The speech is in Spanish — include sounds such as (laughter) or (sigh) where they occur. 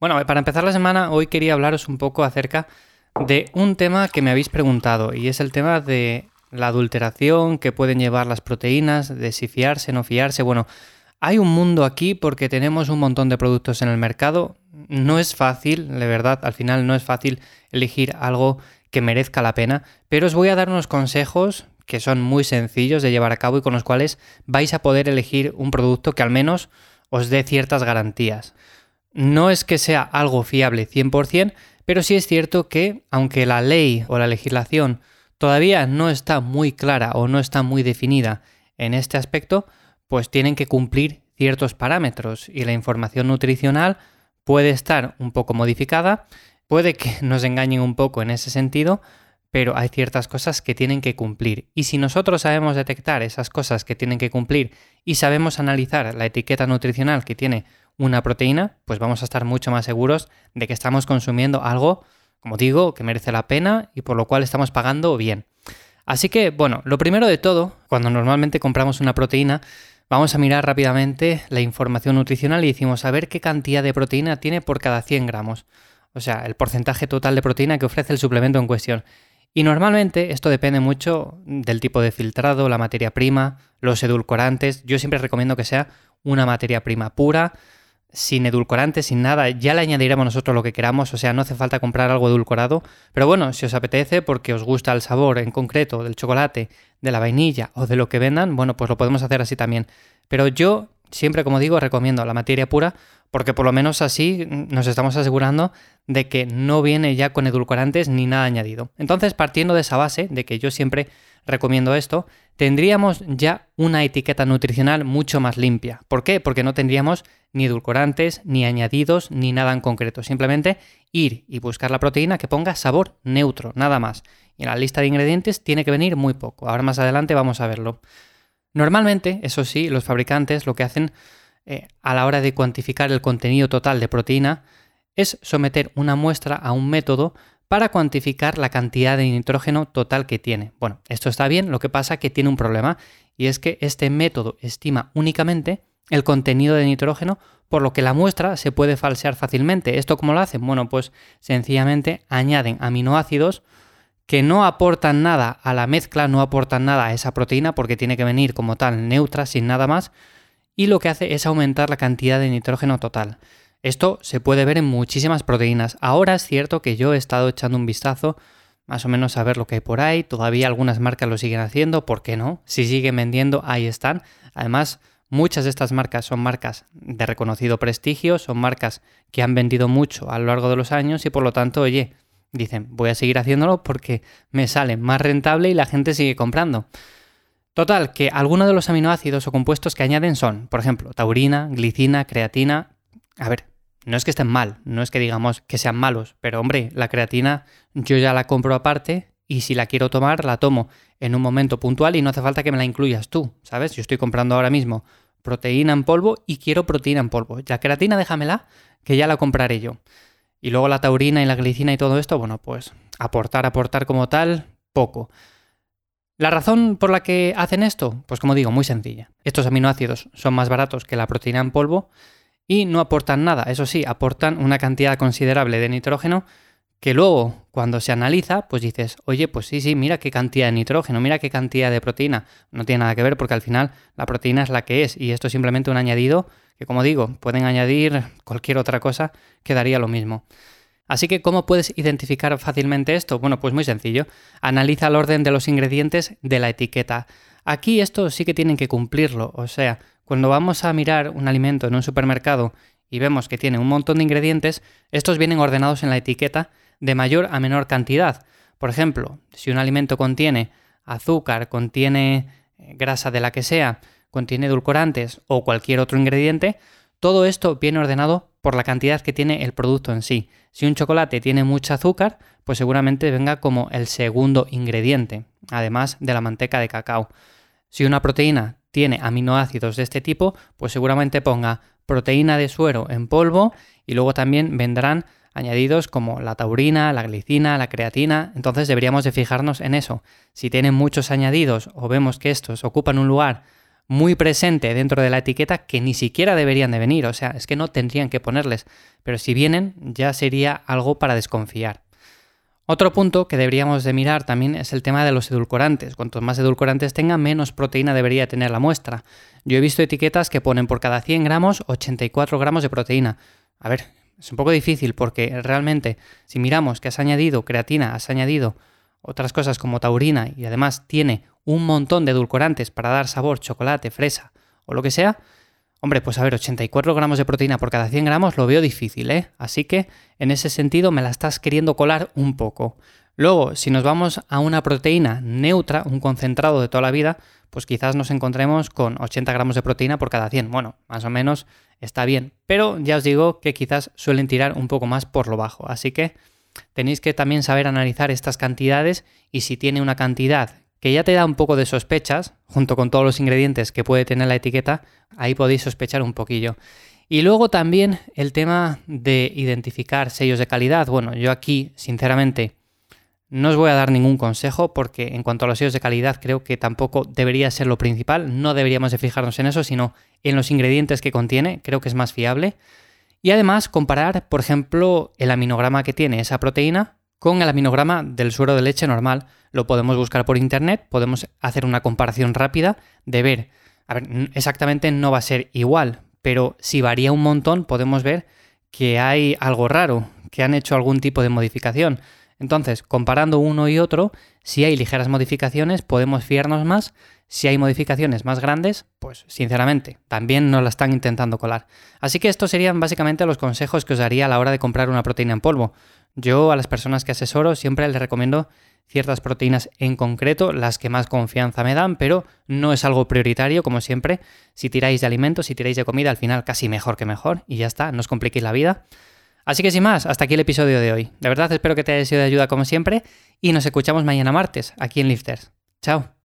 Bueno, para empezar la semana, hoy quería hablaros un poco acerca de un tema que me habéis preguntado y es el tema de la adulteración que pueden llevar las proteínas, de si fiarse, no fiarse. Bueno, hay un mundo aquí porque tenemos un montón de productos en el mercado. No es fácil, de verdad, al final no es fácil elegir algo que merezca la pena, pero os voy a dar unos consejos que son muy sencillos de llevar a cabo y con los cuales vais a poder elegir un producto que al menos os dé ciertas garantías. No es que sea algo fiable 100%, pero sí es cierto que, aunque la ley o la legislación todavía no está muy clara o no está muy definida en este aspecto, pues tienen que cumplir ciertos parámetros y la información nutricional puede estar un poco modificada, puede que (laughs) nos engañen un poco en ese sentido, pero hay ciertas cosas que tienen que cumplir. Y si nosotros sabemos detectar esas cosas que tienen que cumplir y sabemos analizar la etiqueta nutricional que tiene una proteína, pues vamos a estar mucho más seguros de que estamos consumiendo algo, como digo, que merece la pena y por lo cual estamos pagando bien. Así que, bueno, lo primero de todo, cuando normalmente compramos una proteína, vamos a mirar rápidamente la información nutricional y decimos a ver qué cantidad de proteína tiene por cada 100 gramos. O sea, el porcentaje total de proteína que ofrece el suplemento en cuestión. Y normalmente esto depende mucho del tipo de filtrado, la materia prima, los edulcorantes. Yo siempre recomiendo que sea una materia prima pura, sin edulcorantes, sin nada, ya le añadiremos nosotros lo que queramos, o sea, no hace falta comprar algo edulcorado, pero bueno, si os apetece porque os gusta el sabor en concreto del chocolate, de la vainilla o de lo que vendan, bueno, pues lo podemos hacer así también. Pero yo siempre, como digo, recomiendo la materia pura porque por lo menos así nos estamos asegurando de que no viene ya con edulcorantes ni nada añadido. Entonces, partiendo de esa base, de que yo siempre recomiendo esto, tendríamos ya una etiqueta nutricional mucho más limpia. ¿Por qué? Porque no tendríamos ni edulcorantes, ni añadidos, ni nada en concreto. Simplemente ir y buscar la proteína que ponga sabor neutro, nada más. Y en la lista de ingredientes tiene que venir muy poco. Ahora más adelante vamos a verlo. Normalmente, eso sí, los fabricantes lo que hacen eh, a la hora de cuantificar el contenido total de proteína es someter una muestra a un método para cuantificar la cantidad de nitrógeno total que tiene. Bueno, esto está bien, lo que pasa es que tiene un problema y es que este método estima únicamente el contenido de nitrógeno, por lo que la muestra se puede falsear fácilmente. ¿Esto cómo lo hacen? Bueno, pues sencillamente añaden aminoácidos que no aportan nada a la mezcla, no aportan nada a esa proteína porque tiene que venir como tal neutra, sin nada más, y lo que hace es aumentar la cantidad de nitrógeno total. Esto se puede ver en muchísimas proteínas. Ahora es cierto que yo he estado echando un vistazo más o menos a ver lo que hay por ahí. Todavía algunas marcas lo siguen haciendo, ¿por qué no? Si siguen vendiendo, ahí están. Además, Muchas de estas marcas son marcas de reconocido prestigio, son marcas que han vendido mucho a lo largo de los años y por lo tanto, oye, dicen, voy a seguir haciéndolo porque me sale más rentable y la gente sigue comprando. Total, que algunos de los aminoácidos o compuestos que añaden son, por ejemplo, taurina, glicina, creatina. A ver, no es que estén mal, no es que digamos que sean malos, pero hombre, la creatina yo ya la compro aparte y si la quiero tomar, la tomo en un momento puntual y no hace falta que me la incluyas tú, ¿sabes? Yo estoy comprando ahora mismo proteína en polvo y quiero proteína en polvo. La creatina déjamela, que ya la compraré yo. Y luego la taurina y la glicina y todo esto, bueno, pues aportar, aportar como tal, poco. ¿La razón por la que hacen esto? Pues como digo, muy sencilla. Estos aminoácidos son más baratos que la proteína en polvo y no aportan nada. Eso sí, aportan una cantidad considerable de nitrógeno que luego cuando se analiza, pues dices, oye, pues sí, sí, mira qué cantidad de nitrógeno, mira qué cantidad de proteína. No tiene nada que ver porque al final la proteína es la que es y esto es simplemente un añadido que, como digo, pueden añadir cualquier otra cosa que daría lo mismo. Así que, ¿cómo puedes identificar fácilmente esto? Bueno, pues muy sencillo. Analiza el orden de los ingredientes de la etiqueta. Aquí esto sí que tienen que cumplirlo. O sea, cuando vamos a mirar un alimento en un supermercado y vemos que tiene un montón de ingredientes, estos vienen ordenados en la etiqueta de mayor a menor cantidad. Por ejemplo, si un alimento contiene azúcar, contiene eh, grasa de la que sea, contiene edulcorantes o cualquier otro ingrediente, todo esto viene ordenado por la cantidad que tiene el producto en sí. Si un chocolate tiene mucho azúcar, pues seguramente venga como el segundo ingrediente, además de la manteca de cacao. Si una proteína tiene aminoácidos de este tipo, pues seguramente ponga proteína de suero en polvo y luego también vendrán añadidos como la taurina, la glicina, la creatina, entonces deberíamos de fijarnos en eso. Si tienen muchos añadidos o vemos que estos ocupan un lugar muy presente dentro de la etiqueta que ni siquiera deberían de venir, o sea, es que no tendrían que ponerles, pero si vienen ya sería algo para desconfiar. Otro punto que deberíamos de mirar también es el tema de los edulcorantes. Cuantos más edulcorantes tenga, menos proteína debería tener la muestra. Yo he visto etiquetas que ponen por cada 100 gramos 84 gramos de proteína. A ver, es un poco difícil porque realmente si miramos que has añadido creatina, has añadido otras cosas como taurina y además tiene un montón de edulcorantes para dar sabor, chocolate, fresa o lo que sea, hombre, pues a ver, 84 gramos de proteína por cada 100 gramos lo veo difícil, ¿eh? Así que en ese sentido me la estás queriendo colar un poco. Luego, si nos vamos a una proteína neutra, un concentrado de toda la vida, pues quizás nos encontremos con 80 gramos de proteína por cada 100. Bueno, más o menos está bien, pero ya os digo que quizás suelen tirar un poco más por lo bajo. Así que tenéis que también saber analizar estas cantidades y si tiene una cantidad que ya te da un poco de sospechas, junto con todos los ingredientes que puede tener la etiqueta, ahí podéis sospechar un poquillo. Y luego también el tema de identificar sellos de calidad. Bueno, yo aquí, sinceramente, no os voy a dar ningún consejo porque en cuanto a los sellos de calidad creo que tampoco debería ser lo principal, no deberíamos de fijarnos en eso, sino en los ingredientes que contiene, creo que es más fiable. Y además comparar, por ejemplo, el aminograma que tiene esa proteína con el aminograma del suero de leche normal. Lo podemos buscar por internet, podemos hacer una comparación rápida de ver, a ver, exactamente no va a ser igual, pero si varía un montón podemos ver que hay algo raro, que han hecho algún tipo de modificación. Entonces, comparando uno y otro, si hay ligeras modificaciones, podemos fiarnos más. Si hay modificaciones más grandes, pues sinceramente, también nos la están intentando colar. Así que estos serían básicamente los consejos que os daría a la hora de comprar una proteína en polvo. Yo a las personas que asesoro siempre les recomiendo ciertas proteínas en concreto, las que más confianza me dan, pero no es algo prioritario, como siempre. Si tiráis de alimentos, si tiráis de comida, al final casi mejor que mejor, y ya está, no os compliquéis la vida. Así que sin más, hasta aquí el episodio de hoy. De verdad espero que te haya sido de ayuda como siempre, y nos escuchamos mañana martes, aquí en Lifters. Chao.